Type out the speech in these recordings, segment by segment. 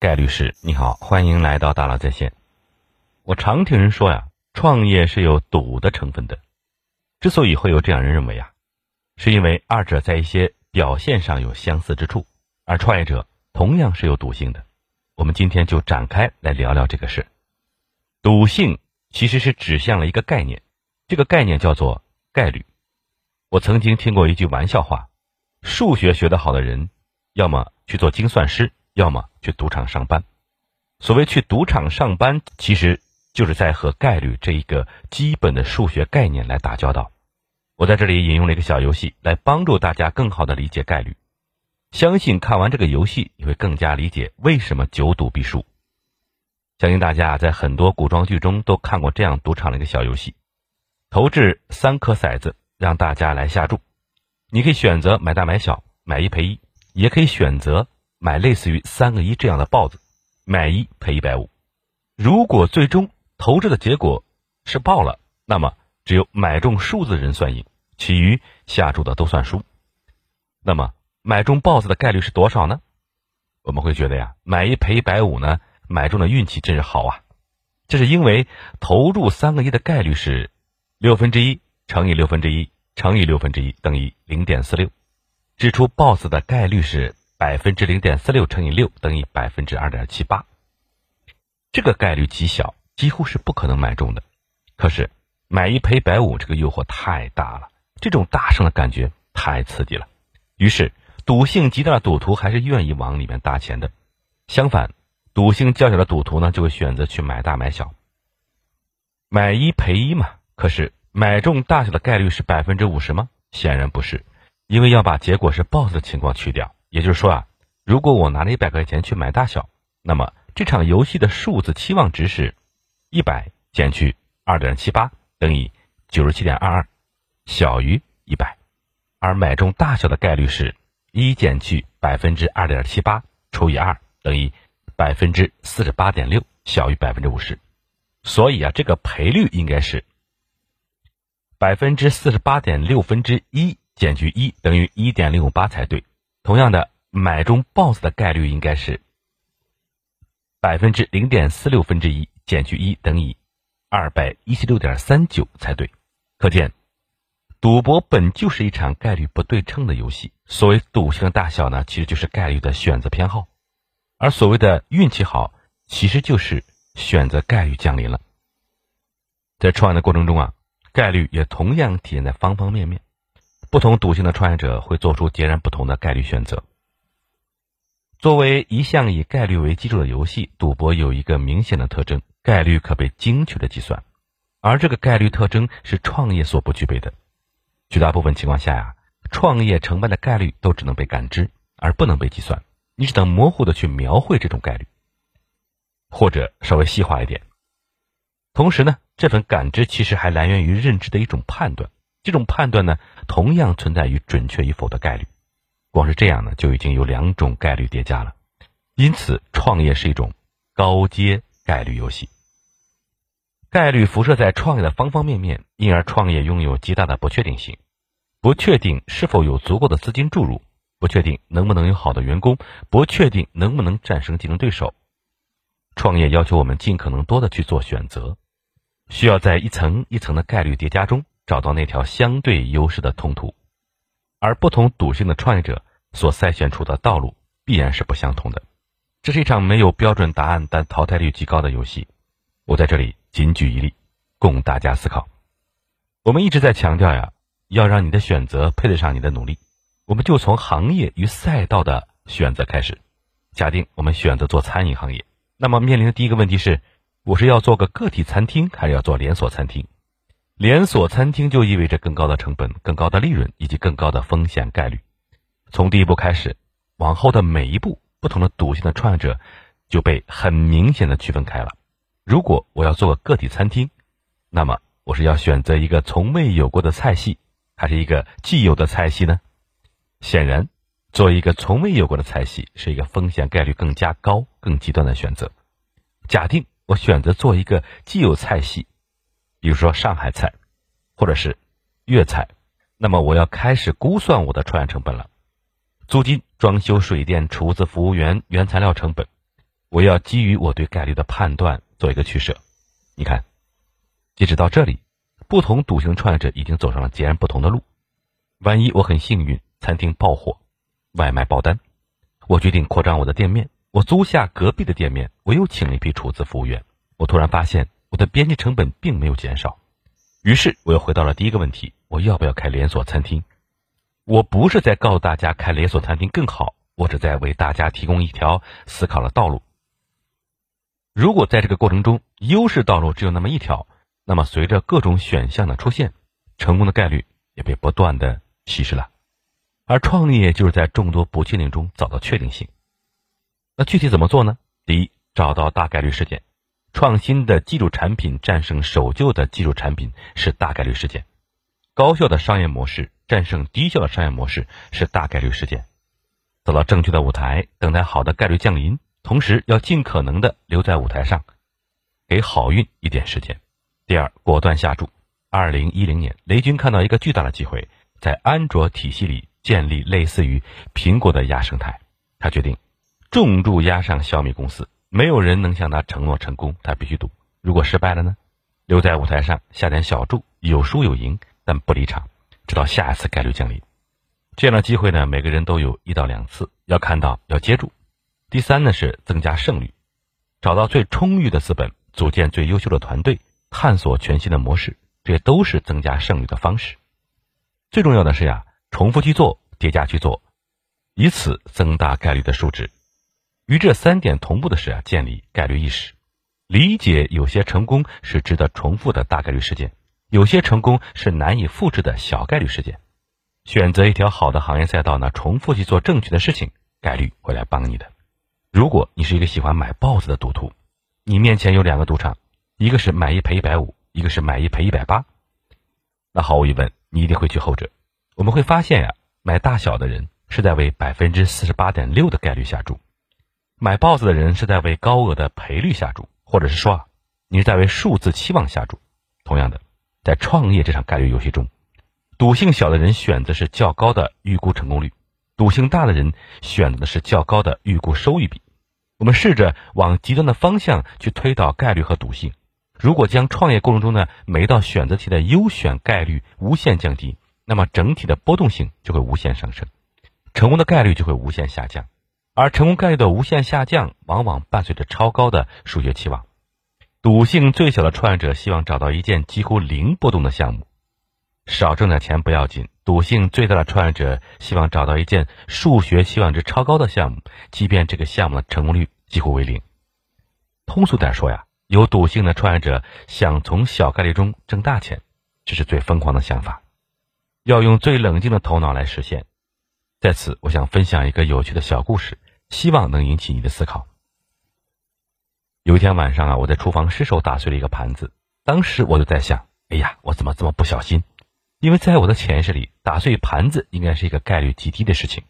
盖律师，你好，欢迎来到大佬在线。我常听人说呀，创业是有赌的成分的。之所以会有这样人认为啊，是因为二者在一些表现上有相似之处，而创业者同样是有赌性的。我们今天就展开来聊聊这个事。赌性其实是指向了一个概念，这个概念叫做概率。我曾经听过一句玩笑话：数学学得好的人，要么去做精算师。要么去赌场上班，所谓去赌场上班，其实就是在和概率这一个基本的数学概念来打交道。我在这里引用了一个小游戏，来帮助大家更好的理解概率。相信看完这个游戏，你会更加理解为什么久赌必输。相信大家在很多古装剧中都看过这样赌场的一个小游戏：投掷三颗骰子，让大家来下注。你可以选择买大买小，买一赔一，也可以选择。买类似于三个一这样的豹子，买一赔一百五。如果最终投掷的结果是爆了，那么只有买中数字人算赢，其余下注的都算输。那么买中豹子的概率是多少呢？我们会觉得呀，买一赔一百五呢，买中的运气真是好啊。这是因为投入三个一的概率是六分之一乘以六分之一乘以六分之一等于零点四六，掷出豹子的概率是。百分之零点四六乘以六等于百分之二点七八，这个概率极小，几乎是不可能买中的。可是买一赔百五，这个诱惑太大了，这种大胜的感觉太刺激了。于是赌性极大的赌徒还是愿意往里面搭钱的。相反，赌性较小的赌徒呢，就会选择去买大买小。买一赔一嘛，可是买中大小的概率是百分之五十吗？显然不是，因为要把结果是 BOSS 的情况去掉。也就是说啊，如果我拿了一百块钱去买大小，那么这场游戏的数字期望值是，一百减去二点七八等于九十七点二二，小于一百，而买中大小的概率是一减去百分之二点七八除以二等于百分之四十八点六，小于百分之五十，所以啊，这个赔率应该是百分之四十八点六分之一减去一等于一点零五八才对。同样的，买中 BOSS 的概率应该是百分之零点四六分之一减去一等于二百一十六点三九才对。可见，赌博本就是一场概率不对称的游戏。所谓赌性的大小呢，其实就是概率的选择偏好；而所谓的运气好，其实就是选择概率降临了。在创业的过程中啊，概率也同样体现在方方面面。不同赌性的创业者会做出截然不同的概率选择。作为一项以概率为基础的游戏，赌博有一个明显的特征：概率可被精确的计算，而这个概率特征是创业所不具备的。绝大部分情况下呀，创业成败的概率都只能被感知，而不能被计算。你只能模糊的去描绘这种概率，或者稍微细化一点。同时呢，这份感知其实还来源于认知的一种判断。这种判断呢，同样存在于准确与否的概率。光是这样呢，就已经有两种概率叠加了。因此，创业是一种高阶概率游戏。概率辐射在创业的方方面面，因而创业拥有极大的不确定性。不确定是否有足够的资金注入，不确定能不能有好的员工，不确定能不能战胜竞争对手。创业要求我们尽可能多的去做选择，需要在一层一层的概率叠加中。找到那条相对优势的通途，而不同赌性的创业者所筛选出的道路必然是不相同的。这是一场没有标准答案但淘汰率极高的游戏。我在这里仅举一例，供大家思考。我们一直在强调呀，要让你的选择配得上你的努力。我们就从行业与赛道的选择开始。假定我们选择做餐饮行业，那么面临的第一个问题是：我是要做个个体餐厅，还是要做连锁餐厅？连锁餐厅就意味着更高的成本、更高的利润以及更高的风险概率。从第一步开始，往后的每一步，不同的赌性的创业者就被很明显的区分开了。如果我要做个个体餐厅，那么我是要选择一个从未有过的菜系，还是一个既有的菜系呢？显然，做一个从未有过的菜系是一个风险概率更加高、更极端的选择。假定我选择做一个既有菜系。比如说上海菜，或者是粤菜，那么我要开始估算我的创业成本了：租金、装修、水电、厨子、服务员、原材料成本。我要基于我对概率的判断做一个取舍。你看，截止到这里，不同赌型创业者已经走上了截然不同的路。万一我很幸运，餐厅爆火，外卖爆单，我决定扩张我的店面，我租下隔壁的店面，我又请了一批厨子服务员。我突然发现我的边际成本并没有减少，于是我又回到了第一个问题：我要不要开连锁餐厅？我不是在告诉大家开连锁餐厅更好，我只在为大家提供一条思考的道路。如果在这个过程中优势道路只有那么一条，那么随着各种选项的出现，成功的概率也被不断的稀释了。而创业就是在众多不确定中找到确定性。那具体怎么做呢？第一，找到大概率事件，创新的技术产品战胜守旧的技术产品是大概率事件，高效的商业模式。战胜低效的商业模式是大概率事件，走到正确的舞台，等待好的概率降临，同时要尽可能的留在舞台上，给好运一点时间。第二，果断下注。二零一零年，雷军看到一个巨大的机会，在安卓体系里建立类似于苹果的亚生态，他决定重注压上小米公司。没有人能向他承诺成功，他必须赌。如果失败了呢？留在舞台上下点小注，有输有赢，但不离场。直到下一次概率降临，这样的机会呢，每个人都有一到两次，要看到，要接住。第三呢是增加胜率，找到最充裕的资本，组建最优秀的团队，探索全新的模式，这些都是增加胜率的方式。最重要的是呀，重复去做，叠加去做，以此增大概率的数值。与这三点同步的是啊，建立概率意识，理解有些成功是值得重复的大概率事件。有些成功是难以复制的小概率事件，选择一条好的行业赛道呢，重复去做正确的事情，概率会来帮你的。如果你是一个喜欢买豹子的赌徒，你面前有两个赌场，一个是买一赔一百五，一个是买一赔一百八，那毫无疑问，你一定会去后者。我们会发现呀，买大小的人是在为百分之四十八点六的概率下注，买豹子的人是在为高额的赔率下注，或者是说啊，你是在为数字期望下注。同样的。在创业这场概率游戏中，赌性小的人选择是较高的预估成功率，赌性大的人选择的是较高的预估收益比。我们试着往极端的方向去推导概率和赌性。如果将创业过程中的每一道选择题的优选概率无限降低，那么整体的波动性就会无限上升，成功的概率就会无限下降。而成功概率的无限下降，往往伴随着超高的数学期望。赌性最小的创业者希望找到一件几乎零波动的项目，少挣点钱不要紧。赌性最大的创业者希望找到一件数学期望值超高的项目，即便这个项目的成功率几乎为零。通俗点说呀，有赌性的创业者想从小概率中挣大钱，这是最疯狂的想法，要用最冷静的头脑来实现。在此，我想分享一个有趣的小故事，希望能引起你的思考。有一天晚上啊，我在厨房失手打碎了一个盘子。当时我就在想，哎呀，我怎么这么不小心？因为在我的潜意识里，打碎盘子应该是一个概率极低的事情。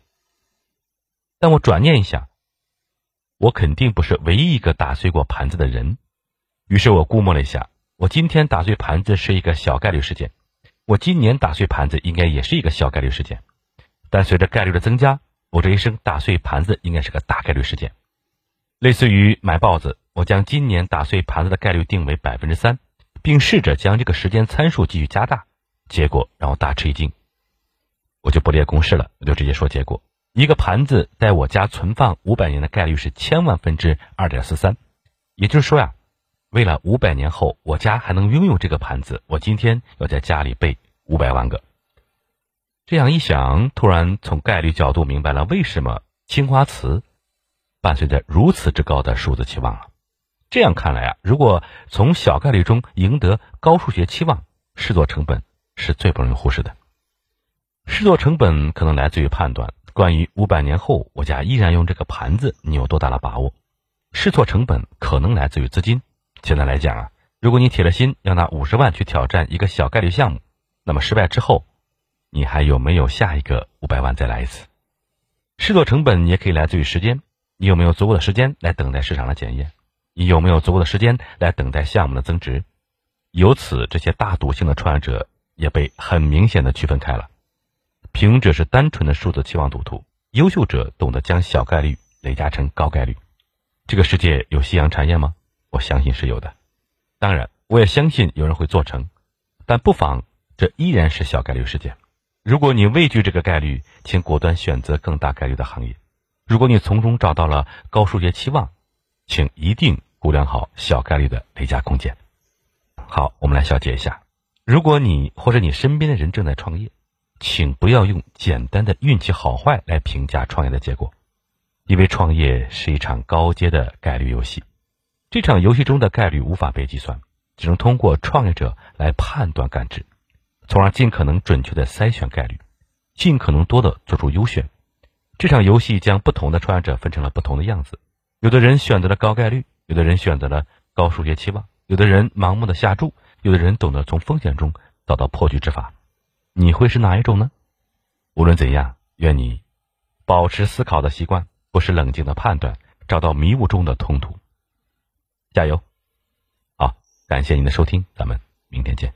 但我转念一想，我肯定不是唯一一个打碎过盘子的人。于是我估摸了一下，我今天打碎盘子是一个小概率事件，我今年打碎盘子应该也是一个小概率事件。但随着概率的增加，我这一生打碎盘子应该是个大概率事件。类似于买豹子，我将今年打碎盘子的概率定为百分之三，并试着将这个时间参数继续加大，结果让我大吃一惊。我就不列公式了，我就直接说结果：一个盘子在我家存放五百年的概率是千万分之二点四三，也就是说呀，为了五百年后我家还能拥有这个盘子，我今天要在家里备五百万个。这样一想，突然从概率角度明白了为什么青花瓷。伴随着如此之高的数字期望了，这样看来啊，如果从小概率中赢得高数学期望，试错成本是最不容易忽视的。试错成本可能来自于判断，关于五百年后我家依然用这个盘子，你有多大的把握？试错成本可能来自于资金。简单来讲啊，如果你铁了心要拿五十万去挑战一个小概率项目，那么失败之后，你还有没有下一个五百万再来一次？试错成本也可以来自于时间。你有没有足够的时间来等待市场的检验？你有没有足够的时间来等待项目的增值？由此，这些大赌性的创业者也被很明显的区分开了。平庸者是单纯的数字期望赌徒，优秀者懂得将小概率累加成高概率。这个世界有夕阳产业吗？我相信是有的。当然，我也相信有人会做成，但不妨这依然是小概率事件。如果你畏惧这个概率，请果断选择更大概率的行业；如果你从中找到了高数学期望，请一定估量好小概率的累加空间。好，我们来小结一下：如果你或者你身边的人正在创业，请不要用简单的运气好坏来评价创业的结果。因为创业是一场高阶的概率游戏，这场游戏中的概率无法被计算，只能通过创业者来判断感知，从而尽可能准确的筛选概率，尽可能多的做出优选。这场游戏将不同的创业者分成了不同的样子，有的人选择了高概率，有的人选择了高数学期望，有的人盲目的下注，有的人懂得从风险中找到破局之法。你会是哪一种呢？无论怎样，愿你保持思考的习惯。不是冷静的判断，找到迷雾中的通途。加油！好，感谢您的收听，咱们明天见。